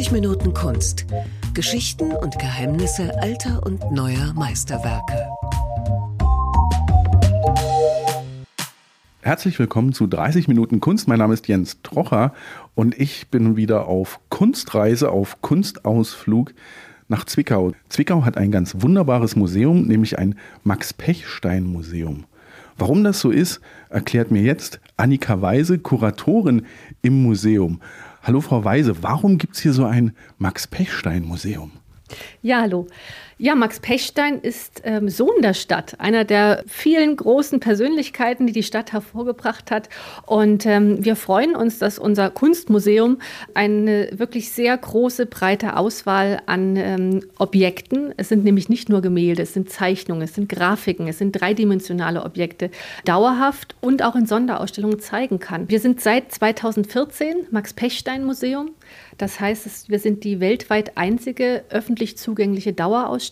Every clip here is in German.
30 Minuten Kunst. Geschichten und Geheimnisse alter und neuer Meisterwerke. Herzlich willkommen zu 30 Minuten Kunst. Mein Name ist Jens Trocher und ich bin wieder auf Kunstreise, auf Kunstausflug nach Zwickau. Zwickau hat ein ganz wunderbares Museum, nämlich ein Max-Pechstein-Museum. Warum das so ist, erklärt mir jetzt Annika Weise, Kuratorin im Museum. Hallo Frau Weise, warum gibt es hier so ein Max-Pechstein-Museum? Ja, hallo. Ja, Max Pechstein ist ähm, Sohn der Stadt, einer der vielen großen Persönlichkeiten, die die Stadt hervorgebracht hat. Und ähm, wir freuen uns, dass unser Kunstmuseum eine wirklich sehr große, breite Auswahl an ähm, Objekten, es sind nämlich nicht nur Gemälde, es sind Zeichnungen, es sind Grafiken, es sind dreidimensionale Objekte, dauerhaft und auch in Sonderausstellungen zeigen kann. Wir sind seit 2014 Max Pechstein Museum. Das heißt, wir sind die weltweit einzige öffentlich zugängliche Dauerausstellung,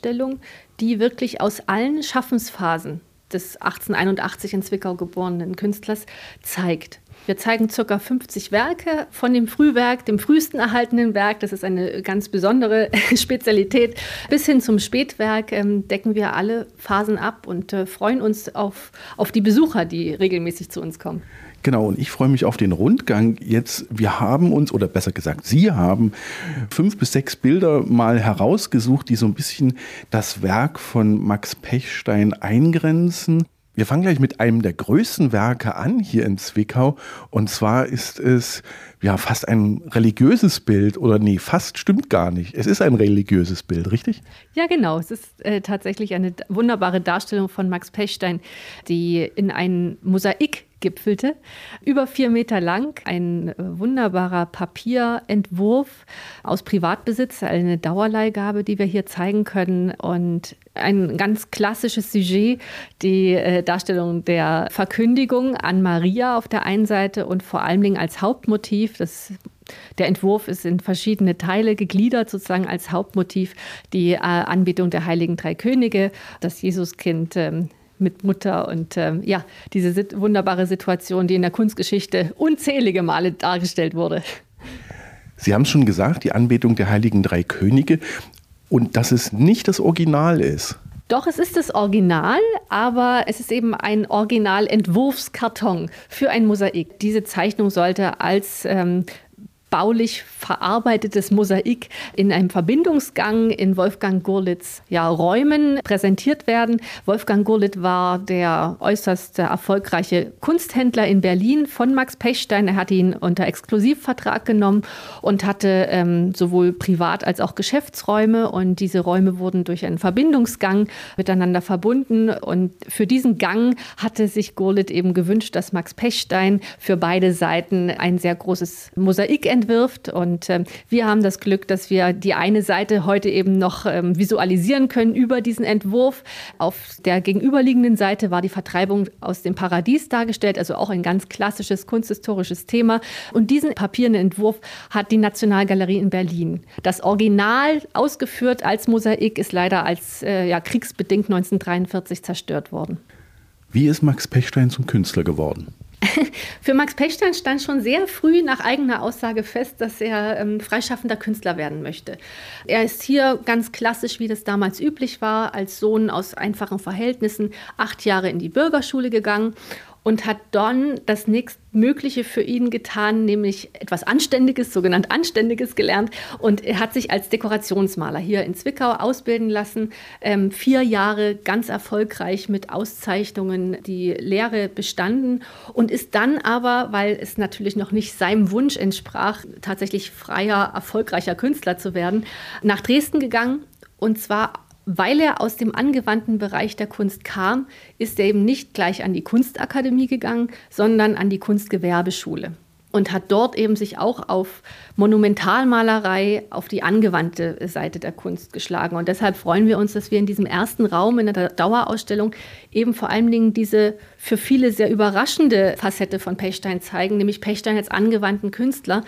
die wirklich aus allen Schaffensphasen des 1881 in Zwickau geborenen Künstlers zeigt. Wir zeigen ca. 50 Werke von dem Frühwerk, dem frühesten erhaltenen Werk, das ist eine ganz besondere Spezialität, bis hin zum Spätwerk ähm, decken wir alle Phasen ab und äh, freuen uns auf, auf die Besucher, die regelmäßig zu uns kommen. Genau, und ich freue mich auf den Rundgang. Jetzt, wir haben uns, oder besser gesagt, Sie haben fünf bis sechs Bilder mal herausgesucht, die so ein bisschen das Werk von Max Pechstein eingrenzen. Wir fangen gleich mit einem der größten Werke an hier in Zwickau. Und zwar ist es ja fast ein religiöses Bild. Oder nee, fast stimmt gar nicht. Es ist ein religiöses Bild, richtig? Ja, genau. Es ist äh, tatsächlich eine wunderbare Darstellung von Max Pechstein, die in ein Mosaik gipfelte. Über vier Meter lang, ein äh, wunderbarer Papierentwurf aus Privatbesitz, eine Dauerleihgabe, die wir hier zeigen können und ein ganz klassisches Sujet, die äh, Darstellung der Verkündigung an Maria auf der einen Seite und vor allen Dingen als Hauptmotiv. Das der Entwurf ist in verschiedene Teile gegliedert, sozusagen als Hauptmotiv die äh, Anbetung der heiligen drei Könige, das Jesuskind ähm, mit Mutter und ähm, ja, diese sit wunderbare Situation, die in der Kunstgeschichte unzählige Male dargestellt wurde. Sie haben es schon gesagt, die Anbetung der heiligen drei Könige und dass es nicht das Original ist. Doch, es ist das Original, aber es ist eben ein Originalentwurfskarton für ein Mosaik. Diese Zeichnung sollte als ähm, baulich verarbeitetes Mosaik in einem Verbindungsgang in Wolfgang Gurlitz ja, Räumen präsentiert werden. Wolfgang Gurlitz war der äußerst erfolgreiche Kunsthändler in Berlin von Max Pechstein. Er hat ihn unter Exklusivvertrag genommen und hatte ähm, sowohl Privat- als auch Geschäftsräume. Und diese Räume wurden durch einen Verbindungsgang miteinander verbunden. Und für diesen Gang hatte sich Gurlitz eben gewünscht, dass Max Pechstein für beide Seiten ein sehr großes Mosaik entwirft. Und ähm, wir haben das Glück, dass wir die eine Seite heute eben noch ähm, visualisieren können über diesen Entwurf. Auf der gegenüberliegenden Seite war die Vertreibung aus dem Paradies dargestellt, also auch ein ganz klassisches kunsthistorisches Thema. Und diesen papierenden Entwurf hat die Nationalgalerie in Berlin. Das Original ausgeführt als Mosaik ist leider als äh, ja, kriegsbedingt 1943 zerstört worden. Wie ist Max Pechstein zum Künstler geworden? Für Max Pechstein stand schon sehr früh nach eigener Aussage fest, dass er ähm, freischaffender Künstler werden möchte. Er ist hier ganz klassisch, wie das damals üblich war, als Sohn aus einfachen Verhältnissen acht Jahre in die Bürgerschule gegangen und hat dann das nächstmögliche für ihn getan, nämlich etwas Anständiges, sogenannt Anständiges gelernt. Und er hat sich als Dekorationsmaler hier in Zwickau ausbilden lassen. Ähm, vier Jahre ganz erfolgreich mit Auszeichnungen die Lehre bestanden und ist dann aber, weil es natürlich noch nicht seinem Wunsch entsprach, tatsächlich freier, erfolgreicher Künstler zu werden, nach Dresden gegangen. Und zwar weil er aus dem angewandten Bereich der Kunst kam, ist er eben nicht gleich an die Kunstakademie gegangen, sondern an die Kunstgewerbeschule und hat dort eben sich auch auf Monumentalmalerei, auf die angewandte Seite der Kunst geschlagen. Und deshalb freuen wir uns, dass wir in diesem ersten Raum in der Dauerausstellung eben vor allen Dingen diese für viele sehr überraschende Facette von Pechstein zeigen, nämlich Pechstein als angewandten Künstler,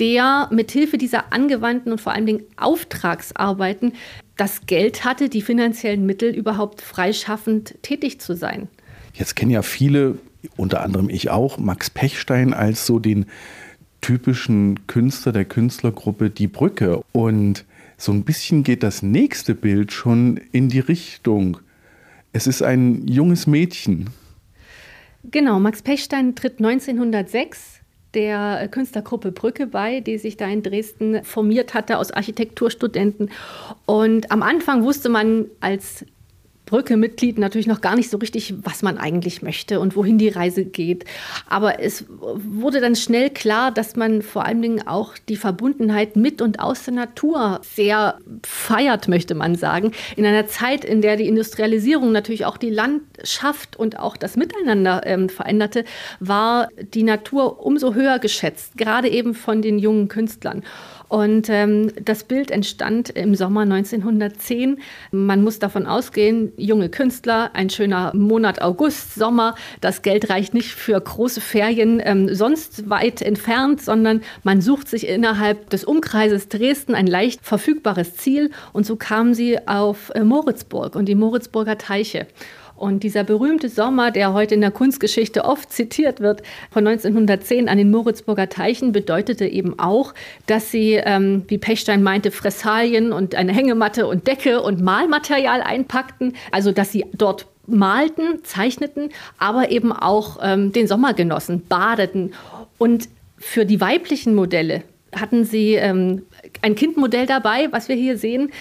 der mithilfe dieser angewandten und vor allen Dingen Auftragsarbeiten das Geld hatte, die finanziellen Mittel überhaupt freischaffend tätig zu sein. Jetzt kennen ja viele, unter anderem ich auch, Max Pechstein als so den typischen Künstler der Künstlergruppe Die Brücke. Und so ein bisschen geht das nächste Bild schon in die Richtung. Es ist ein junges Mädchen. Genau, Max Pechstein tritt 1906 der Künstlergruppe Brücke bei, die sich da in Dresden formiert hatte aus Architekturstudenten. Und am Anfang wusste man als Brücke-Mitglied natürlich noch gar nicht so richtig, was man eigentlich möchte und wohin die Reise geht. Aber es wurde dann schnell klar, dass man vor allen Dingen auch die Verbundenheit mit und aus der Natur sehr feiert, möchte man sagen. In einer Zeit, in der die Industrialisierung natürlich auch die Landschaft und auch das Miteinander ähm, veränderte, war die Natur umso höher geschätzt, gerade eben von den jungen Künstlern. Und ähm, das Bild entstand im Sommer 1910. Man muss davon ausgehen, junge Künstler, ein schöner Monat August, Sommer. Das Geld reicht nicht für große Ferien ähm, sonst weit entfernt, sondern man sucht sich innerhalb des Umkreises Dresden ein leicht verfügbares Ziel. Und so kamen sie auf äh, Moritzburg und die Moritzburger Teiche. Und dieser berühmte Sommer, der heute in der Kunstgeschichte oft zitiert wird, von 1910 an den Moritzburger Teichen, bedeutete eben auch, dass sie, ähm, wie Pechstein meinte, Fressalien und eine Hängematte und Decke und Malmaterial einpackten. Also, dass sie dort malten, zeichneten, aber eben auch ähm, den Sommer genossen, badeten. Und für die weiblichen Modelle hatten sie ähm, ein Kindmodell dabei, was wir hier sehen,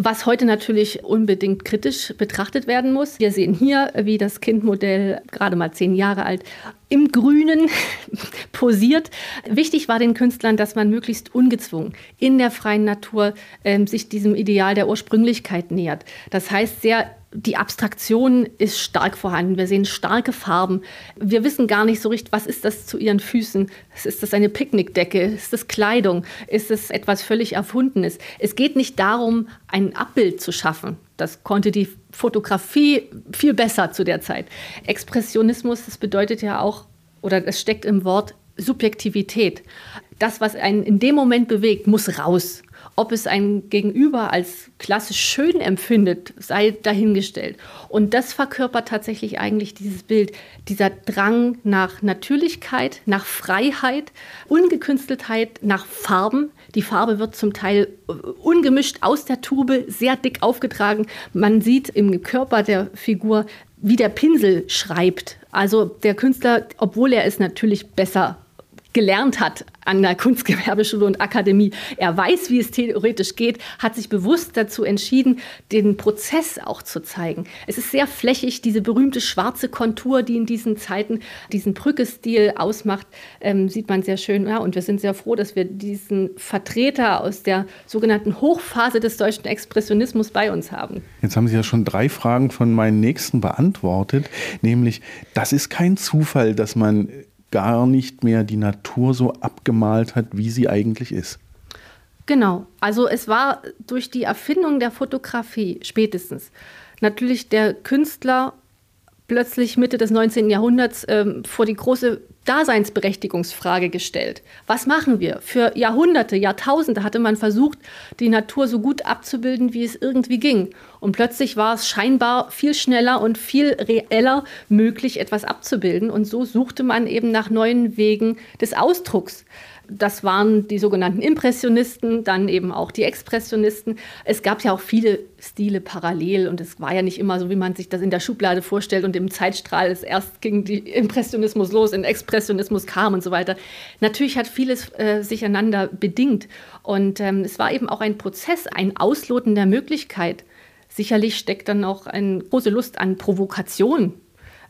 was heute natürlich unbedingt kritisch betrachtet werden muss. Wir sehen hier, wie das Kindmodell, gerade mal zehn Jahre alt, im Grünen posiert. Wichtig war den Künstlern, dass man möglichst ungezwungen in der freien Natur ähm, sich diesem Ideal der Ursprünglichkeit nähert. Das heißt, sehr die Abstraktion ist stark vorhanden. Wir sehen starke Farben. Wir wissen gar nicht so richtig, was ist das zu ihren Füßen? Ist das eine Picknickdecke? Ist das Kleidung? Ist es etwas völlig Erfundenes? Es geht nicht darum, ein Abbild zu schaffen. Das konnte die Fotografie viel besser zu der Zeit. Expressionismus, das bedeutet ja auch, oder es steckt im Wort Subjektivität. Das, was einen in dem Moment bewegt, muss raus. Ob es ein Gegenüber als klassisch schön empfindet, sei dahingestellt. Und das verkörpert tatsächlich eigentlich dieses Bild, dieser Drang nach Natürlichkeit, nach Freiheit, Ungekünsteltheit, nach Farben. Die Farbe wird zum Teil ungemischt aus der Tube, sehr dick aufgetragen. Man sieht im Körper der Figur, wie der Pinsel schreibt. Also der Künstler, obwohl er es natürlich besser gelernt hat an der Kunstgewerbeschule und Akademie. Er weiß, wie es theoretisch geht, hat sich bewusst dazu entschieden, den Prozess auch zu zeigen. Es ist sehr flächig, diese berühmte schwarze Kontur, die in diesen Zeiten diesen Brückestil ausmacht, ähm, sieht man sehr schön. Ja, und wir sind sehr froh, dass wir diesen Vertreter aus der sogenannten Hochphase des deutschen Expressionismus bei uns haben. Jetzt haben Sie ja schon drei Fragen von meinen nächsten beantwortet, nämlich, das ist kein Zufall, dass man gar nicht mehr die Natur so abgemalt hat, wie sie eigentlich ist. Genau, also es war durch die Erfindung der Fotografie spätestens natürlich der Künstler plötzlich Mitte des 19. Jahrhunderts ähm, vor die große Daseinsberechtigungsfrage gestellt. Was machen wir? Für Jahrhunderte, Jahrtausende hatte man versucht, die Natur so gut abzubilden, wie es irgendwie ging. Und plötzlich war es scheinbar viel schneller und viel reeller möglich, etwas abzubilden. Und so suchte man eben nach neuen Wegen des Ausdrucks das waren die sogenannten Impressionisten, dann eben auch die Expressionisten. Es gab ja auch viele Stile parallel und es war ja nicht immer so, wie man sich das in der Schublade vorstellt und im Zeitstrahl ist erst ging die Impressionismus los, in Expressionismus kam und so weiter. Natürlich hat vieles äh, sich einander bedingt und ähm, es war eben auch ein Prozess, ein Ausloten der Möglichkeit. Sicherlich steckt dann auch eine große Lust an Provokation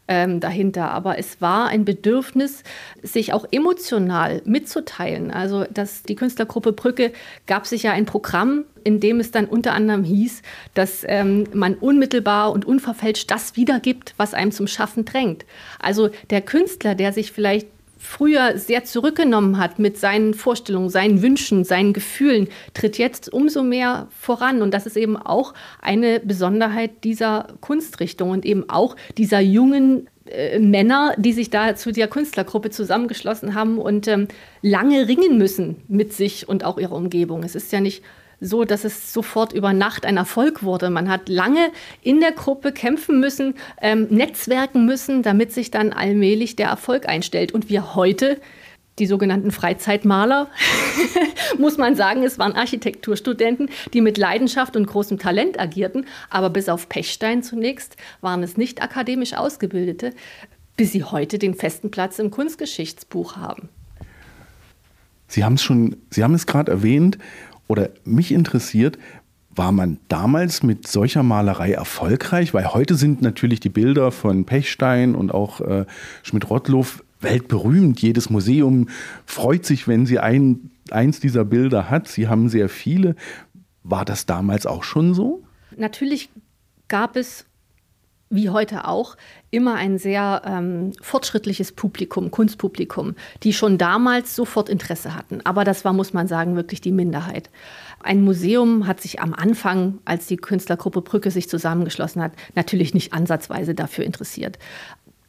ähm, dahinter. Aber es war ein Bedürfnis, sich auch emotional mitzuteilen. Also dass die Künstlergruppe Brücke gab sich ja ein Programm, in dem es dann unter anderem hieß, dass ähm, man unmittelbar und unverfälscht das wiedergibt, was einem zum Schaffen drängt. Also der Künstler, der sich vielleicht früher sehr zurückgenommen hat mit seinen Vorstellungen, seinen Wünschen, seinen Gefühlen, tritt jetzt umso mehr voran. Und das ist eben auch eine Besonderheit dieser Kunstrichtung und eben auch dieser jungen äh, Männer, die sich da zu der Künstlergruppe zusammengeschlossen haben und ähm, lange ringen müssen mit sich und auch ihrer Umgebung. Es ist ja nicht so, dass es sofort über Nacht ein Erfolg wurde. Man hat lange in der Gruppe kämpfen müssen, ähm, netzwerken müssen, damit sich dann allmählich der Erfolg einstellt. Und wir heute die sogenannten Freizeitmaler, muss man sagen, es waren Architekturstudenten, die mit Leidenschaft und großem Talent agierten, aber bis auf Pechstein zunächst waren es nicht akademisch Ausgebildete, bis sie heute den festen Platz im Kunstgeschichtsbuch haben. Sie haben es schon, Sie haben es gerade erwähnt, oder mich interessiert, war man damals mit solcher Malerei erfolgreich? Weil heute sind natürlich die Bilder von Pechstein und auch äh, Schmidt-Rottluff weltberühmt. Jedes Museum freut sich, wenn sie ein, eins dieser Bilder hat. Sie haben sehr viele. War das damals auch schon so? Natürlich gab es wie heute auch, immer ein sehr ähm, fortschrittliches Publikum, Kunstpublikum, die schon damals sofort Interesse hatten. Aber das war, muss man sagen, wirklich die Minderheit. Ein Museum hat sich am Anfang, als die Künstlergruppe Brücke sich zusammengeschlossen hat, natürlich nicht ansatzweise dafür interessiert.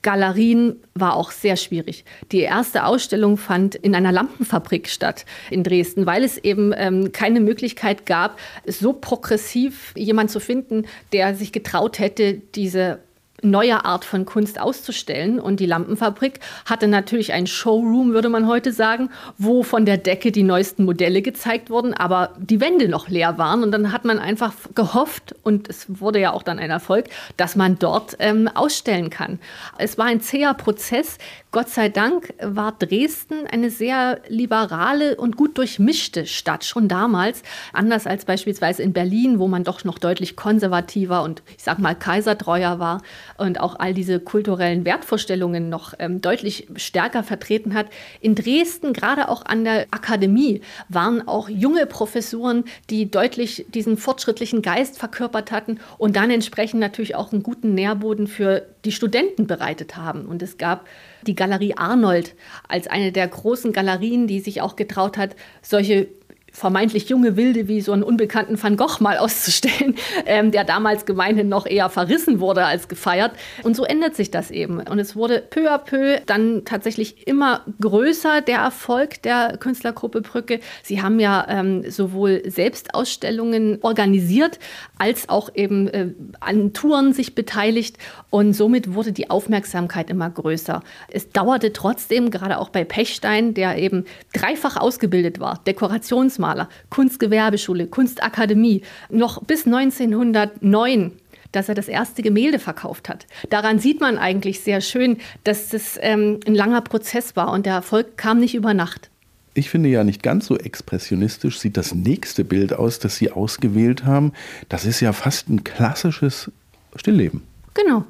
Galerien war auch sehr schwierig. Die erste Ausstellung fand in einer Lampenfabrik statt in Dresden, weil es eben ähm, keine Möglichkeit gab, so progressiv jemand zu finden, der sich getraut hätte, diese neue Art von Kunst auszustellen. Und die Lampenfabrik hatte natürlich ein Showroom, würde man heute sagen, wo von der Decke die neuesten Modelle gezeigt wurden, aber die Wände noch leer waren. Und dann hat man einfach gehofft, und es wurde ja auch dann ein Erfolg, dass man dort ähm, ausstellen kann. Es war ein zäher Prozess. Gott sei Dank war Dresden eine sehr liberale und gut durchmischte Stadt, schon damals. Anders als beispielsweise in Berlin, wo man doch noch deutlich konservativer und ich sag mal kaisertreuer war und auch all diese kulturellen Wertvorstellungen noch ähm, deutlich stärker vertreten hat. In Dresden, gerade auch an der Akademie, waren auch junge Professuren, die deutlich diesen fortschrittlichen Geist verkörpert hatten und dann entsprechend natürlich auch einen guten Nährboden für die Studenten bereitet haben. Und es gab die Galerie Arnold als eine der großen Galerien, die sich auch getraut hat, solche vermeintlich junge Wilde wie so einen unbekannten Van Gogh mal auszustellen, ähm, der damals gemeinhin noch eher verrissen wurde als gefeiert. Und so ändert sich das eben. Und es wurde peu à peu dann tatsächlich immer größer, der Erfolg der Künstlergruppe Brücke. Sie haben ja ähm, sowohl Selbstausstellungen organisiert, als auch eben äh, an Touren sich beteiligt. Und somit wurde die Aufmerksamkeit immer größer. Es dauerte trotzdem, gerade auch bei Pechstein, der eben dreifach ausgebildet war, Dekorationsmaler, Kunstmaler, Kunstgewerbeschule, Kunstakademie, noch bis 1909 dass er das erste Gemälde verkauft hat. Daran sieht man eigentlich sehr schön, dass das ähm, ein langer Prozess war und der Erfolg kam nicht über Nacht. Ich finde ja nicht ganz so expressionistisch sieht das nächste Bild aus, das Sie ausgewählt haben. Das ist ja fast ein klassisches Stillleben. Genau.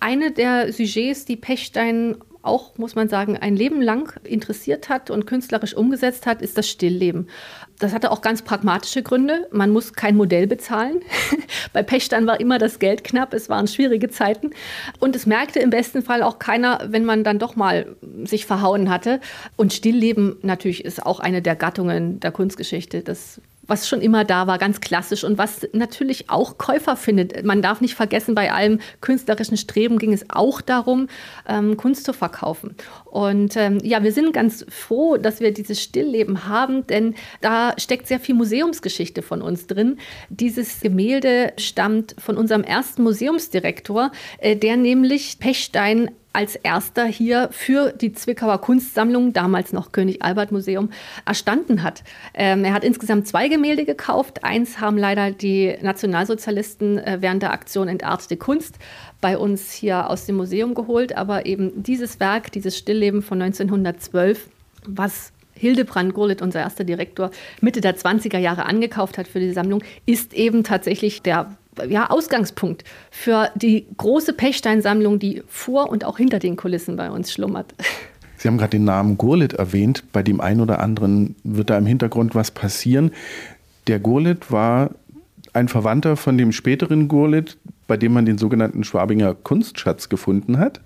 Eine der Sujets, die Pechstein auch, muss man sagen, ein Leben lang interessiert hat und künstlerisch umgesetzt hat, ist das Stillleben. Das hatte auch ganz pragmatische Gründe. Man muss kein Modell bezahlen. Bei Pechstein war immer das Geld knapp. Es waren schwierige Zeiten. Und es merkte im besten Fall auch keiner, wenn man dann doch mal sich verhauen hatte. Und Stillleben natürlich ist auch eine der Gattungen der Kunstgeschichte. Das was schon immer da war, ganz klassisch und was natürlich auch Käufer findet. Man darf nicht vergessen, bei allem künstlerischen Streben ging es auch darum, ähm, Kunst zu verkaufen. Und ähm, ja, wir sind ganz froh, dass wir dieses Stillleben haben, denn da steckt sehr viel Museumsgeschichte von uns drin. Dieses Gemälde stammt von unserem ersten Museumsdirektor, äh, der nämlich Pechstein als erster hier für die Zwickauer Kunstsammlung, damals noch König Albert Museum, erstanden hat. Ähm, er hat insgesamt zwei Gemälde gekauft. Eins haben leider die Nationalsozialisten äh, während der Aktion Entartete Kunst bei uns hier aus dem Museum geholt. Aber eben dieses Werk, dieses Stillleben von 1912, was Hildebrand Gurlitt, unser erster Direktor, Mitte der 20er Jahre angekauft hat für die Sammlung, ist eben tatsächlich der ja, Ausgangspunkt für die große Pechsteinsammlung, die vor und auch hinter den Kulissen bei uns schlummert. Sie haben gerade den Namen Gurlitt erwähnt. Bei dem einen oder anderen wird da im Hintergrund was passieren. Der Gurlitt war ein Verwandter von dem späteren Gurlitt, bei dem man den sogenannten Schwabinger Kunstschatz gefunden hat.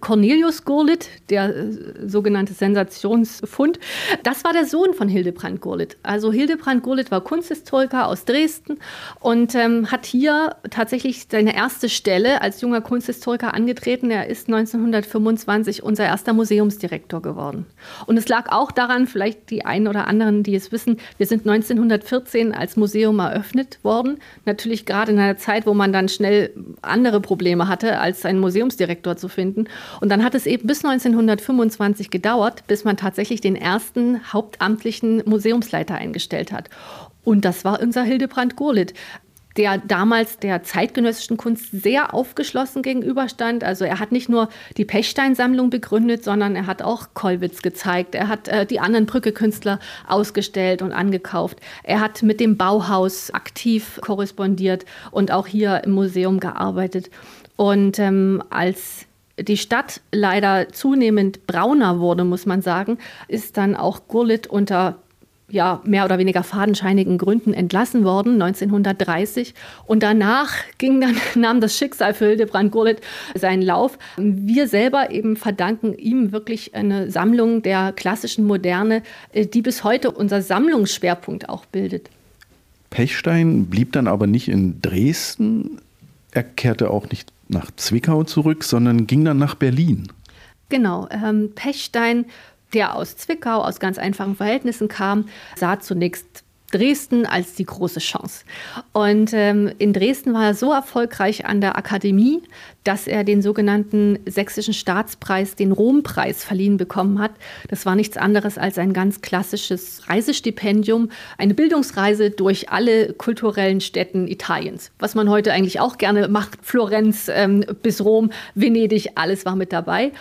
Cornelius Gurlitt, der äh, sogenannte Sensationsfund, das war der Sohn von Hildebrand Gurlitt. Also Hildebrand Gurlitt war Kunsthistoriker aus Dresden und ähm, hat hier tatsächlich seine erste Stelle als junger Kunsthistoriker angetreten. Er ist 1925 unser erster Museumsdirektor geworden. Und es lag auch daran, vielleicht die einen oder anderen, die es wissen, wir sind 1914 als Museum eröffnet worden. Natürlich gerade in einer Zeit, wo man dann schnell andere Probleme hatte, als einen Museumsdirektor zu finden. Und dann hat es eben bis 1925 gedauert, bis man tatsächlich den ersten hauptamtlichen Museumsleiter eingestellt hat. Und das war unser Hildebrand Gurlitt der damals der zeitgenössischen Kunst sehr aufgeschlossen gegenüberstand. Also er hat nicht nur die Pechstein-Sammlung begründet, sondern er hat auch Kollwitz gezeigt. Er hat äh, die anderen Brücke-Künstler ausgestellt und angekauft. Er hat mit dem Bauhaus aktiv korrespondiert und auch hier im Museum gearbeitet. Und ähm, als die Stadt leider zunehmend brauner wurde, muss man sagen, ist dann auch Gurlitt unter ja, mehr oder weniger fadenscheinigen Gründen entlassen worden, 1930. Und danach ging dann, nahm das Schicksal für Hildebrand Gurlitt seinen Lauf. Wir selber eben verdanken ihm wirklich eine Sammlung der klassischen Moderne, äh, die bis heute unser Sammlungsschwerpunkt auch bildet. Pechstein blieb dann aber nicht in Dresden. Er kehrte auch nicht nach Zwickau zurück, sondern ging dann nach Berlin. Genau. Ähm, Pechstein der aus Zwickau, aus ganz einfachen Verhältnissen kam, sah zunächst Dresden als die große Chance. Und ähm, in Dresden war er so erfolgreich an der Akademie, dass er den sogenannten Sächsischen Staatspreis, den Rompreis, verliehen bekommen hat. Das war nichts anderes als ein ganz klassisches Reisestipendium, eine Bildungsreise durch alle kulturellen Städten Italiens, was man heute eigentlich auch gerne macht. Florenz ähm, bis Rom, Venedig, alles war mit dabei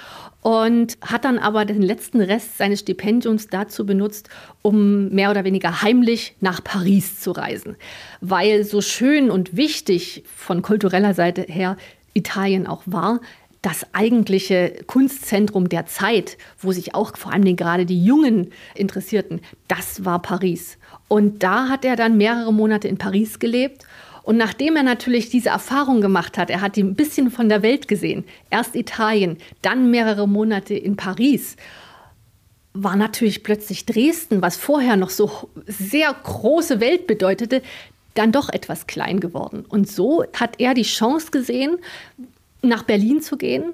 und hat dann aber den letzten Rest seines Stipendiums dazu benutzt, um mehr oder weniger heimlich nach Paris zu reisen, weil so schön und wichtig von kultureller Seite her Italien auch war, das eigentliche Kunstzentrum der Zeit, wo sich auch vor allem gerade die Jungen interessierten, das war Paris. Und da hat er dann mehrere Monate in Paris gelebt und nachdem er natürlich diese Erfahrung gemacht hat, er hat ein bisschen von der Welt gesehen, erst Italien, dann mehrere Monate in Paris, war natürlich plötzlich Dresden, was vorher noch so sehr große Welt bedeutete, dann doch etwas klein geworden. Und so hat er die Chance gesehen, nach Berlin zu gehen,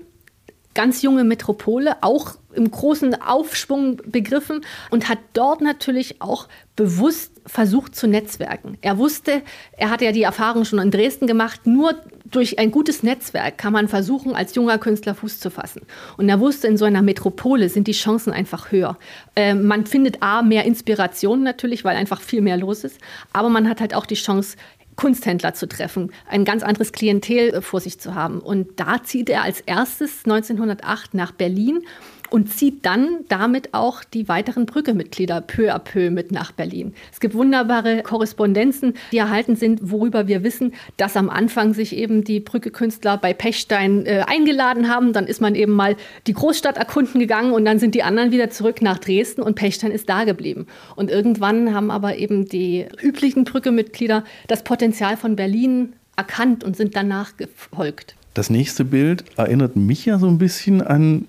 ganz junge Metropole, auch im großen Aufschwung begriffen und hat dort natürlich auch bewusst versucht zu netzwerken. Er wusste, er hatte ja die Erfahrung schon in Dresden gemacht, nur durch ein gutes Netzwerk kann man versuchen, als junger Künstler Fuß zu fassen. Und er wusste, in so einer Metropole sind die Chancen einfach höher. Äh, man findet A, mehr Inspiration natürlich, weil einfach viel mehr los ist, aber man hat halt auch die Chance, Kunsthändler zu treffen, ein ganz anderes Klientel äh, vor sich zu haben. Und da zieht er als erstes 1908 nach Berlin und zieht dann damit auch die weiteren Brücke-Mitglieder peu à peu mit nach Berlin. Es gibt wunderbare Korrespondenzen, die erhalten sind, worüber wir wissen, dass am Anfang sich eben die Brücke-Künstler bei Pechstein äh, eingeladen haben. Dann ist man eben mal die Großstadt erkunden gegangen und dann sind die anderen wieder zurück nach Dresden und Pechstein ist da geblieben. Und irgendwann haben aber eben die üblichen Brücke-Mitglieder das Potenzial von Berlin erkannt und sind danach gefolgt. Das nächste Bild erinnert mich ja so ein bisschen an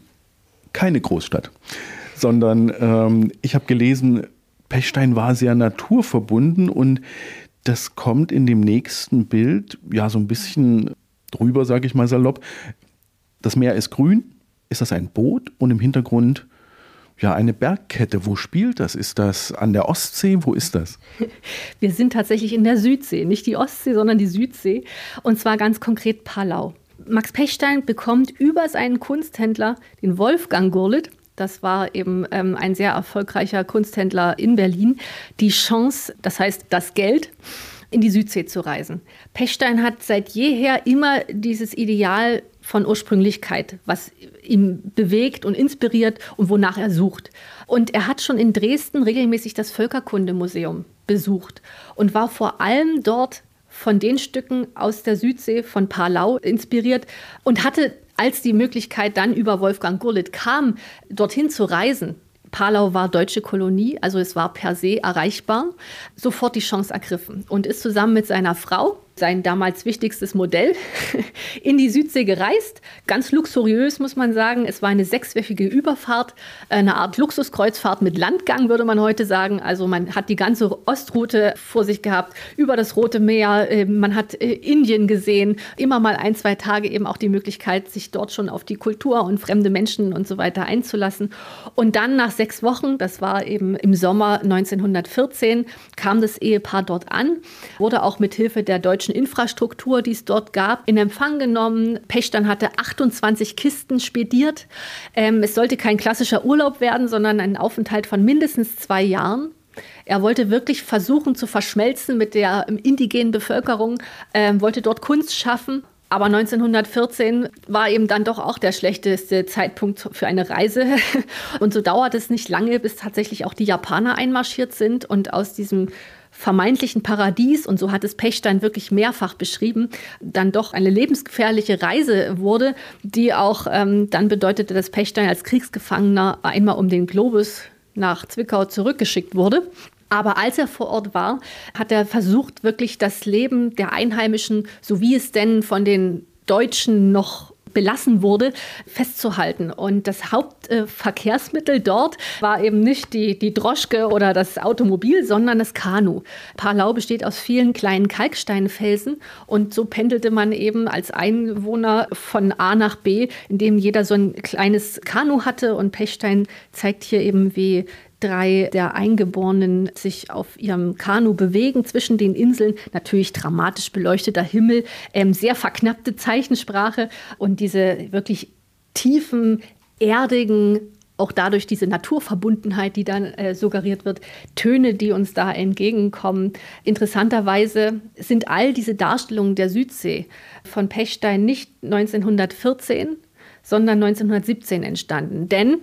keine Großstadt, sondern ähm, ich habe gelesen, Pechstein war sehr naturverbunden und das kommt in dem nächsten Bild ja so ein bisschen drüber, sage ich mal salopp. Das Meer ist grün, ist das ein Boot und im Hintergrund ja eine Bergkette. Wo spielt das? Ist das an der Ostsee? Wo ist das? Wir sind tatsächlich in der Südsee, nicht die Ostsee, sondern die Südsee und zwar ganz konkret Palau. Max Pechstein bekommt über seinen Kunsthändler, den Wolfgang Gurlitt, das war eben ähm, ein sehr erfolgreicher Kunsthändler in Berlin, die Chance, das heißt das Geld, in die Südsee zu reisen. Pechstein hat seit jeher immer dieses Ideal von Ursprünglichkeit, was ihn bewegt und inspiriert und wonach er sucht. Und er hat schon in Dresden regelmäßig das Völkerkundemuseum besucht und war vor allem dort von den Stücken aus der Südsee von Palau inspiriert und hatte, als die Möglichkeit dann über Wolfgang Gurlitt kam, dorthin zu reisen, Palau war deutsche Kolonie, also es war per se erreichbar, sofort die Chance ergriffen und ist zusammen mit seiner Frau, sein damals wichtigstes Modell, in die Südsee gereist. Ganz luxuriös, muss man sagen. Es war eine sechswöchige Überfahrt, eine Art Luxuskreuzfahrt mit Landgang, würde man heute sagen. Also man hat die ganze Ostroute vor sich gehabt, über das Rote Meer. Äh, man hat äh, Indien gesehen. Immer mal ein, zwei Tage eben auch die Möglichkeit, sich dort schon auf die Kultur und fremde Menschen und so weiter einzulassen. Und dann nach sechs Wochen, das war eben im Sommer 1914, kam das Ehepaar dort an, wurde auch mit Hilfe der deutschen deutschen Infrastruktur, die es dort gab, in Empfang genommen. Pechstein hatte 28 Kisten spediert. Ähm, es sollte kein klassischer Urlaub werden, sondern ein Aufenthalt von mindestens zwei Jahren. Er wollte wirklich versuchen zu verschmelzen mit der indigenen Bevölkerung, äh, wollte dort Kunst schaffen. Aber 1914 war eben dann doch auch der schlechteste Zeitpunkt für eine Reise. Und so dauert es nicht lange, bis tatsächlich auch die Japaner einmarschiert sind und aus diesem vermeintlichen Paradies, und so hat es Pechstein wirklich mehrfach beschrieben, dann doch eine lebensgefährliche Reise wurde, die auch ähm, dann bedeutete, dass Pechstein als Kriegsgefangener einmal um den Globus nach Zwickau zurückgeschickt wurde. Aber als er vor Ort war, hat er versucht, wirklich das Leben der Einheimischen, so wie es denn von den Deutschen noch belassen wurde, festzuhalten. Und das Hauptverkehrsmittel dort war eben nicht die, die Droschke oder das Automobil, sondern das Kanu. Parlau besteht aus vielen kleinen Kalksteinfelsen und so pendelte man eben als Einwohner von A nach B, indem jeder so ein kleines Kanu hatte und Pechstein zeigt hier eben, wie drei der Eingeborenen sich auf ihrem Kanu bewegen zwischen den Inseln. Natürlich dramatisch beleuchteter Himmel, ähm, sehr verknappte Zeichensprache und diese wirklich tiefen, erdigen, auch dadurch diese Naturverbundenheit, die dann äh, suggeriert wird, Töne, die uns da entgegenkommen. Interessanterweise sind all diese Darstellungen der Südsee von Pechstein nicht 1914, sondern 1917 entstanden. Denn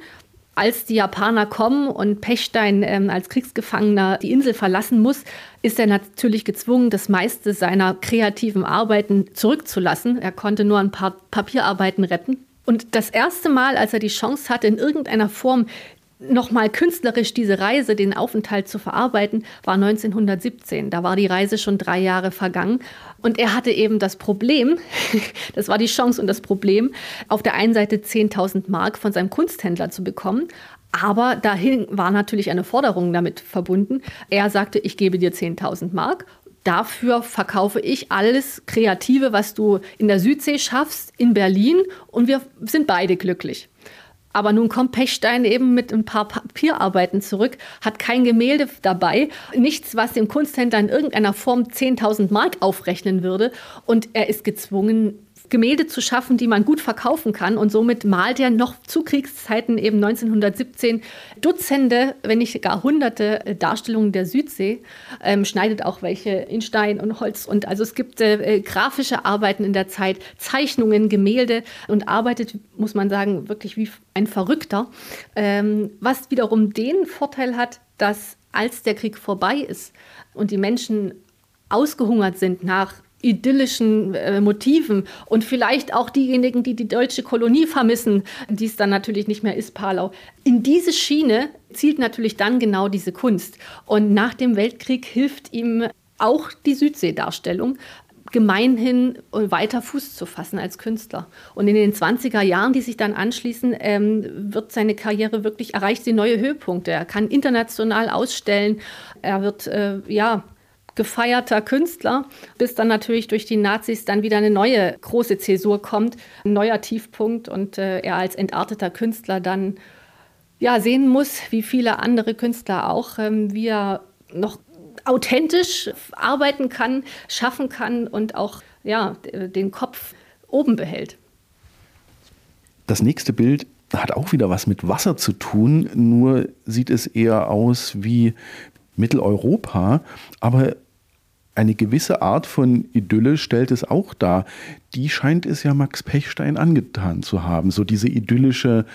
als die Japaner kommen und Pechstein ähm, als Kriegsgefangener die Insel verlassen muss, ist er natürlich gezwungen, das meiste seiner kreativen Arbeiten zurückzulassen. Er konnte nur ein paar Papierarbeiten retten. Und das erste Mal, als er die Chance hatte, in irgendeiner Form nochmal künstlerisch diese Reise, den Aufenthalt zu verarbeiten, war 1917. Da war die Reise schon drei Jahre vergangen. Und er hatte eben das Problem, das war die Chance und das Problem, auf der einen Seite 10.000 Mark von seinem Kunsthändler zu bekommen. Aber dahin war natürlich eine Forderung damit verbunden. Er sagte, ich gebe dir 10.000 Mark dafür verkaufe ich alles Kreative, was du in der Südsee schaffst, in Berlin und wir sind beide glücklich. Aber nun kommt Pechstein eben mit ein paar Papierarbeiten zurück, hat kein Gemälde dabei, nichts, was dem Kunsthändler in irgendeiner Form 10.000 Mark aufrechnen würde. Und er ist gezwungen, Gemälde zu schaffen, die man gut verkaufen kann. Und somit malt er noch zu Kriegszeiten eben 1917 Dutzende, wenn nicht gar hunderte äh, Darstellungen der Südsee, ähm, schneidet auch welche in Stein und Holz. Und also es gibt äh, grafische Arbeiten in der Zeit, Zeichnungen, Gemälde und arbeitet, muss man sagen, wirklich wie ein Verrückter. Ähm, was wiederum den Vorteil hat, dass als der Krieg vorbei ist und die Menschen ausgehungert sind nach idyllischen äh, Motiven und vielleicht auch diejenigen, die die deutsche Kolonie vermissen, die es dann natürlich nicht mehr ist, Palau. In diese Schiene zielt natürlich dann genau diese Kunst. Und nach dem Weltkrieg hilft ihm auch die Südseedarstellung, gemeinhin weiter Fuß zu fassen als Künstler. Und in den 20er Jahren, die sich dann anschließen, ähm, wird seine Karriere wirklich, erreicht sie neue Höhepunkte. Er kann international ausstellen. Er wird, äh, ja, gefeierter Künstler, bis dann natürlich durch die Nazis dann wieder eine neue große Zäsur kommt, ein neuer Tiefpunkt und äh, er als entarteter Künstler dann ja sehen muss, wie viele andere Künstler auch, ähm, wie er noch authentisch arbeiten kann, schaffen kann und auch ja, den Kopf oben behält. Das nächste Bild hat auch wieder was mit Wasser zu tun, nur sieht es eher aus wie Mitteleuropa, aber eine gewisse Art von Idylle stellt es auch dar. Die scheint es ja Max Pechstein angetan zu haben, so diese idyllische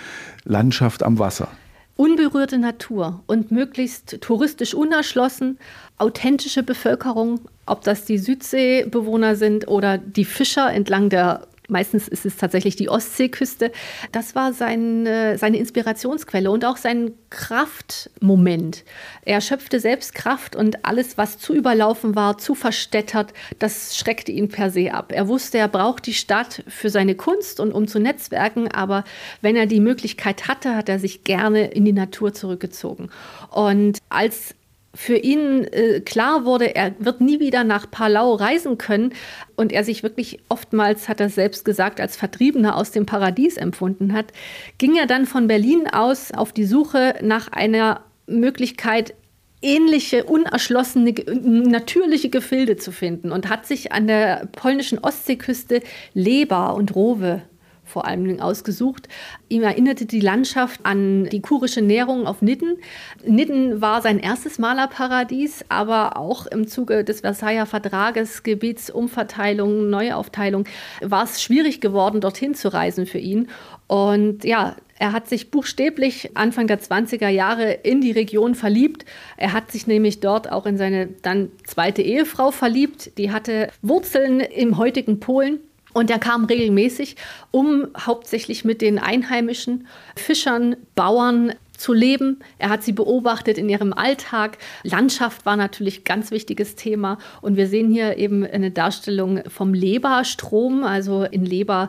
Landschaft am Wasser. Unberührte Natur und möglichst touristisch unerschlossen, authentische Bevölkerung, ob das die Südseebewohner sind oder die Fischer entlang der meistens ist es tatsächlich die Ostseeküste. Das war sein, seine Inspirationsquelle und auch sein Kraftmoment. Er schöpfte selbst Kraft und alles, was zu überlaufen war, zu verstädtert, das schreckte ihn per se ab. Er wusste, er braucht die Stadt für seine Kunst und um zu netzwerken, aber wenn er die Möglichkeit hatte, hat er sich gerne in die Natur zurückgezogen. Und als für ihn äh, klar wurde, er wird nie wieder nach Palau reisen können. Und er sich wirklich oftmals, hat er selbst gesagt, als Vertriebener aus dem Paradies empfunden hat, ging er dann von Berlin aus auf die Suche nach einer Möglichkeit, ähnliche, unerschlossene, natürliche Gefilde zu finden und hat sich an der polnischen Ostseeküste Leber und Rowe vor allem ausgesucht. Ihm erinnerte die Landschaft an die kurische Nährung auf Nidden. Nidden war sein erstes Malerparadies, aber auch im Zuge des Versailler Vertrages, Gebietsumverteilung, Neuaufteilung, war es schwierig geworden, dorthin zu reisen für ihn. Und ja, er hat sich buchstäblich Anfang der 20er Jahre in die Region verliebt. Er hat sich nämlich dort auch in seine dann zweite Ehefrau verliebt. Die hatte Wurzeln im heutigen Polen. Und er kam regelmäßig, um hauptsächlich mit den einheimischen Fischern, Bauern zu leben. Er hat sie beobachtet in ihrem Alltag. Landschaft war natürlich ein ganz wichtiges Thema. Und wir sehen hier eben eine Darstellung vom Leberstrom. Also in Leber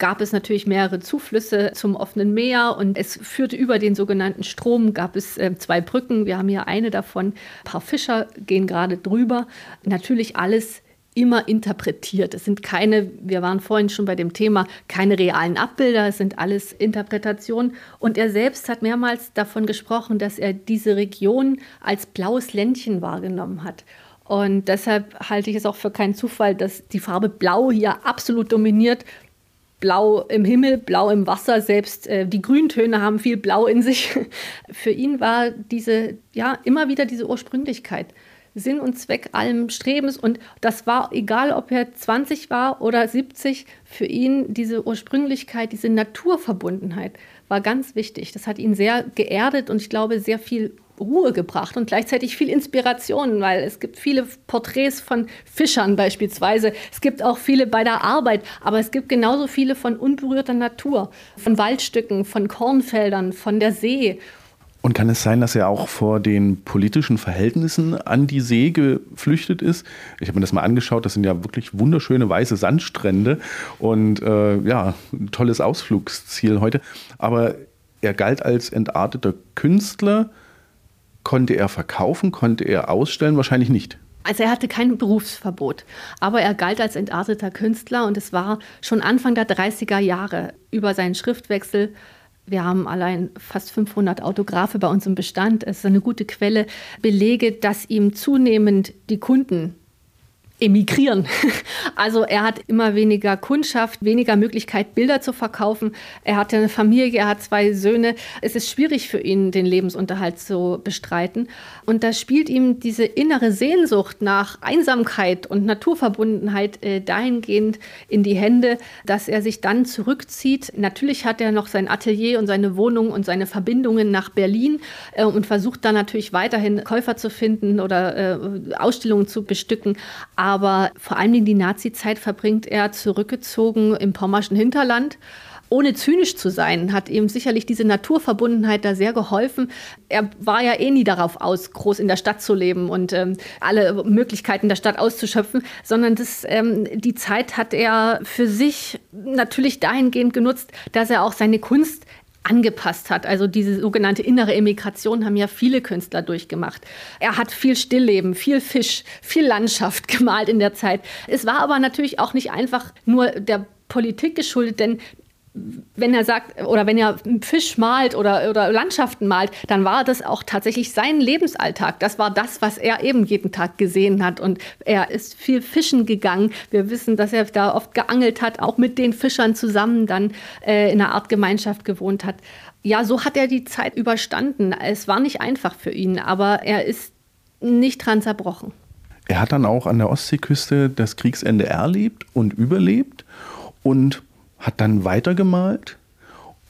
gab es natürlich mehrere Zuflüsse zum offenen Meer und es führte über den sogenannten Strom, gab es äh, zwei Brücken. Wir haben hier eine davon. Ein paar Fischer gehen gerade drüber. Natürlich alles immer interpretiert. Es sind keine, wir waren vorhin schon bei dem Thema, keine realen Abbilder, es sind alles Interpretationen. Und er selbst hat mehrmals davon gesprochen, dass er diese Region als blaues Ländchen wahrgenommen hat. Und deshalb halte ich es auch für keinen Zufall, dass die Farbe Blau hier absolut dominiert. Blau im Himmel, Blau im Wasser, selbst äh, die Grüntöne haben viel Blau in sich. Für ihn war diese, ja, immer wieder diese Ursprünglichkeit. Sinn und Zweck allem Strebens. Und das war, egal ob er 20 war oder 70, für ihn diese Ursprünglichkeit, diese Naturverbundenheit war ganz wichtig. Das hat ihn sehr geerdet und ich glaube sehr viel Ruhe gebracht und gleichzeitig viel Inspiration, weil es gibt viele Porträts von Fischern beispielsweise. Es gibt auch viele bei der Arbeit, aber es gibt genauso viele von unberührter Natur, von Waldstücken, von Kornfeldern, von der See. Und kann es sein, dass er auch vor den politischen Verhältnissen an die See geflüchtet ist? Ich habe mir das mal angeschaut, das sind ja wirklich wunderschöne weiße Sandstrände und äh, ja, ein tolles Ausflugsziel heute. Aber er galt als entarteter Künstler. Konnte er verkaufen? Konnte er ausstellen? Wahrscheinlich nicht. Also er hatte kein Berufsverbot, aber er galt als entarteter Künstler und es war schon Anfang der 30er Jahre über seinen Schriftwechsel wir haben allein fast 500 Autographe bei uns im Bestand. Es ist eine gute Quelle. Belege, dass ihm zunehmend die Kunden emigrieren. Also er hat immer weniger Kundschaft, weniger Möglichkeit, Bilder zu verkaufen. Er hatte eine Familie, er hat zwei Söhne. Es ist schwierig für ihn, den Lebensunterhalt zu bestreiten. Und da spielt ihm diese innere Sehnsucht nach Einsamkeit und Naturverbundenheit äh, dahingehend in die Hände, dass er sich dann zurückzieht. Natürlich hat er noch sein Atelier und seine Wohnung und seine Verbindungen nach Berlin äh, und versucht dann natürlich weiterhin Käufer zu finden oder äh, Ausstellungen zu bestücken. Aber aber vor allen Dingen die Nazi-Zeit verbringt er zurückgezogen im pommerschen Hinterland ohne zynisch zu sein, hat ihm sicherlich diese Naturverbundenheit da sehr geholfen. Er war ja eh nie darauf aus, groß in der Stadt zu leben und ähm, alle Möglichkeiten der Stadt auszuschöpfen, sondern das, ähm, die Zeit hat er für sich natürlich dahingehend genutzt, dass er auch seine Kunst angepasst hat. Also diese sogenannte innere Emigration haben ja viele Künstler durchgemacht. Er hat viel Stillleben, viel Fisch, viel Landschaft gemalt in der Zeit. Es war aber natürlich auch nicht einfach nur der Politik geschuldet, denn wenn er sagt oder wenn er Fisch malt oder, oder Landschaften malt, dann war das auch tatsächlich sein Lebensalltag. Das war das, was er eben jeden Tag gesehen hat. Und er ist viel fischen gegangen. Wir wissen, dass er da oft geangelt hat, auch mit den Fischern zusammen dann äh, in einer Art Gemeinschaft gewohnt hat. Ja, so hat er die Zeit überstanden. Es war nicht einfach für ihn, aber er ist nicht dran zerbrochen. Er hat dann auch an der Ostseeküste das Kriegsende erlebt und überlebt und hat dann weitergemalt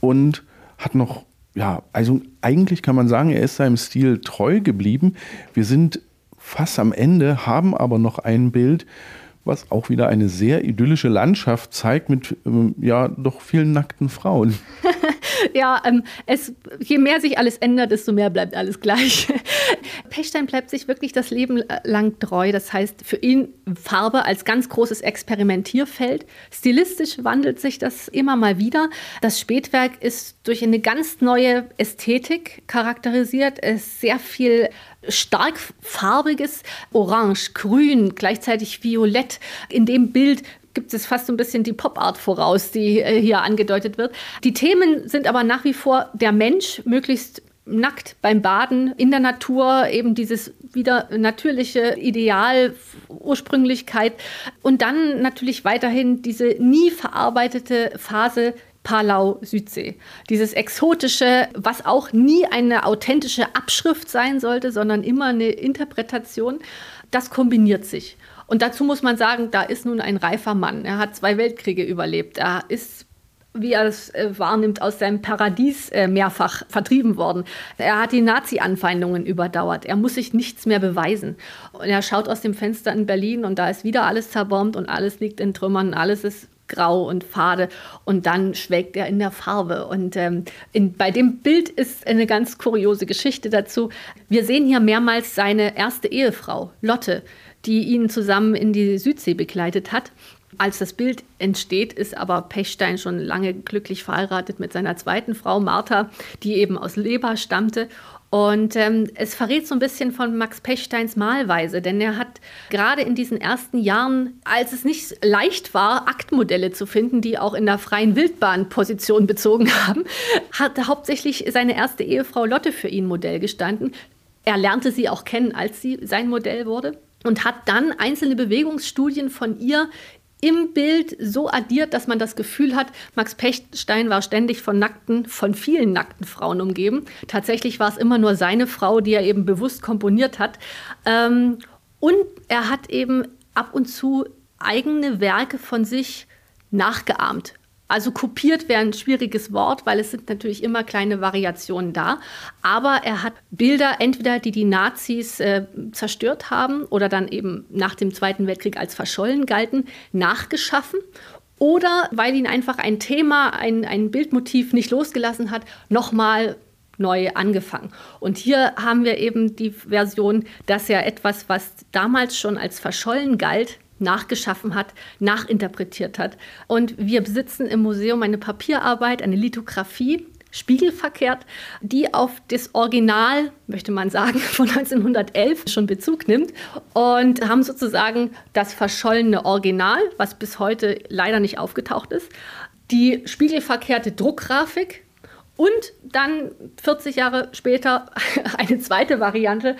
und hat noch, ja, also eigentlich kann man sagen, er ist seinem Stil treu geblieben. Wir sind fast am Ende, haben aber noch ein Bild, was auch wieder eine sehr idyllische Landschaft zeigt mit ähm, ja doch vielen nackten Frauen. ja, ähm, es, je mehr sich alles ändert, desto mehr bleibt alles gleich. Pechstein bleibt sich wirklich das Leben lang treu. Das heißt, für ihn Farbe als ganz großes Experimentierfeld. Stilistisch wandelt sich das immer mal wieder. Das Spätwerk ist durch eine ganz neue Ästhetik charakterisiert. Es ist sehr viel stark farbiges Orange, Grün, gleichzeitig Violett. In dem Bild gibt es fast so ein bisschen die Pop-Art voraus, die äh, hier angedeutet wird. Die Themen sind aber nach wie vor der Mensch, möglichst nackt beim Baden in der Natur, eben dieses wieder natürliche Ideal, Ursprünglichkeit und dann natürlich weiterhin diese nie verarbeitete Phase Palau-Südsee. Dieses exotische, was auch nie eine authentische Abschrift sein sollte, sondern immer eine Interpretation, das kombiniert sich. Und dazu muss man sagen, da ist nun ein reifer Mann. Er hat zwei Weltkriege überlebt. Er ist wie er es äh, wahrnimmt, aus seinem Paradies äh, mehrfach vertrieben worden. Er hat die Nazi-Anfeindungen überdauert. Er muss sich nichts mehr beweisen. Und er schaut aus dem Fenster in Berlin und da ist wieder alles zerbombt und alles liegt in Trümmern, alles ist grau und fade und dann schwelgt er in der Farbe. Und ähm, in, bei dem Bild ist eine ganz kuriose Geschichte dazu. Wir sehen hier mehrmals seine erste Ehefrau, Lotte, die ihn zusammen in die Südsee begleitet hat. Als das Bild entsteht, ist aber Pechstein schon lange glücklich verheiratet mit seiner zweiten Frau Martha, die eben aus Leber stammte. Und ähm, es verrät so ein bisschen von Max Pechsteins Malweise, denn er hat gerade in diesen ersten Jahren, als es nicht leicht war, Aktmodelle zu finden, die auch in der freien Wildbahn Position bezogen haben, hat hauptsächlich seine erste Ehefrau Lotte für ihn Modell gestanden. Er lernte sie auch kennen, als sie sein Modell wurde und hat dann einzelne Bewegungsstudien von ihr im Bild so addiert, dass man das Gefühl hat, Max Pechstein war ständig von nackten, von vielen nackten Frauen umgeben. Tatsächlich war es immer nur seine Frau, die er eben bewusst komponiert hat. Ähm, und er hat eben ab und zu eigene Werke von sich nachgeahmt. Also kopiert wäre ein schwieriges Wort, weil es sind natürlich immer kleine Variationen da. Aber er hat Bilder, entweder die die Nazis äh, zerstört haben oder dann eben nach dem Zweiten Weltkrieg als verschollen galten, nachgeschaffen oder weil ihn einfach ein Thema, ein, ein Bildmotiv nicht losgelassen hat, nochmal neu angefangen. Und hier haben wir eben die Version, dass er etwas, was damals schon als verschollen galt, nachgeschaffen hat, nachinterpretiert hat. Und wir besitzen im Museum eine Papierarbeit, eine Lithografie, spiegelverkehrt, die auf das Original, möchte man sagen, von 1911 schon Bezug nimmt und haben sozusagen das verschollene Original, was bis heute leider nicht aufgetaucht ist, die spiegelverkehrte Druckgrafik und dann 40 Jahre später eine zweite Variante,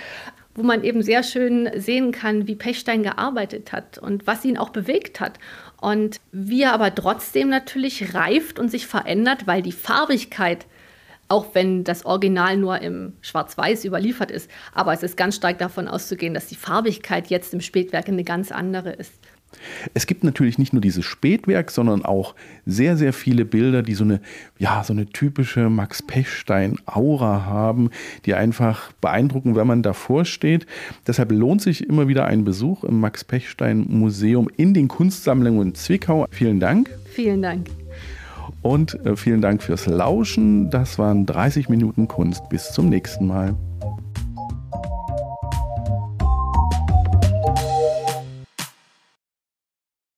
wo man eben sehr schön sehen kann, wie Pechstein gearbeitet hat und was ihn auch bewegt hat. Und wie er aber trotzdem natürlich reift und sich verändert, weil die Farbigkeit, auch wenn das Original nur im Schwarz-Weiß überliefert ist, aber es ist ganz stark davon auszugehen, dass die Farbigkeit jetzt im Spätwerk eine ganz andere ist. Es gibt natürlich nicht nur dieses Spätwerk, sondern auch sehr, sehr viele Bilder, die so eine, ja, so eine typische Max Pechstein-Aura haben, die einfach beeindrucken, wenn man davor steht. Deshalb lohnt sich immer wieder ein Besuch im Max Pechstein-Museum in den Kunstsammlungen Zwickau. Vielen Dank. Vielen Dank. Und äh, vielen Dank fürs Lauschen. Das waren 30 Minuten Kunst. Bis zum nächsten Mal.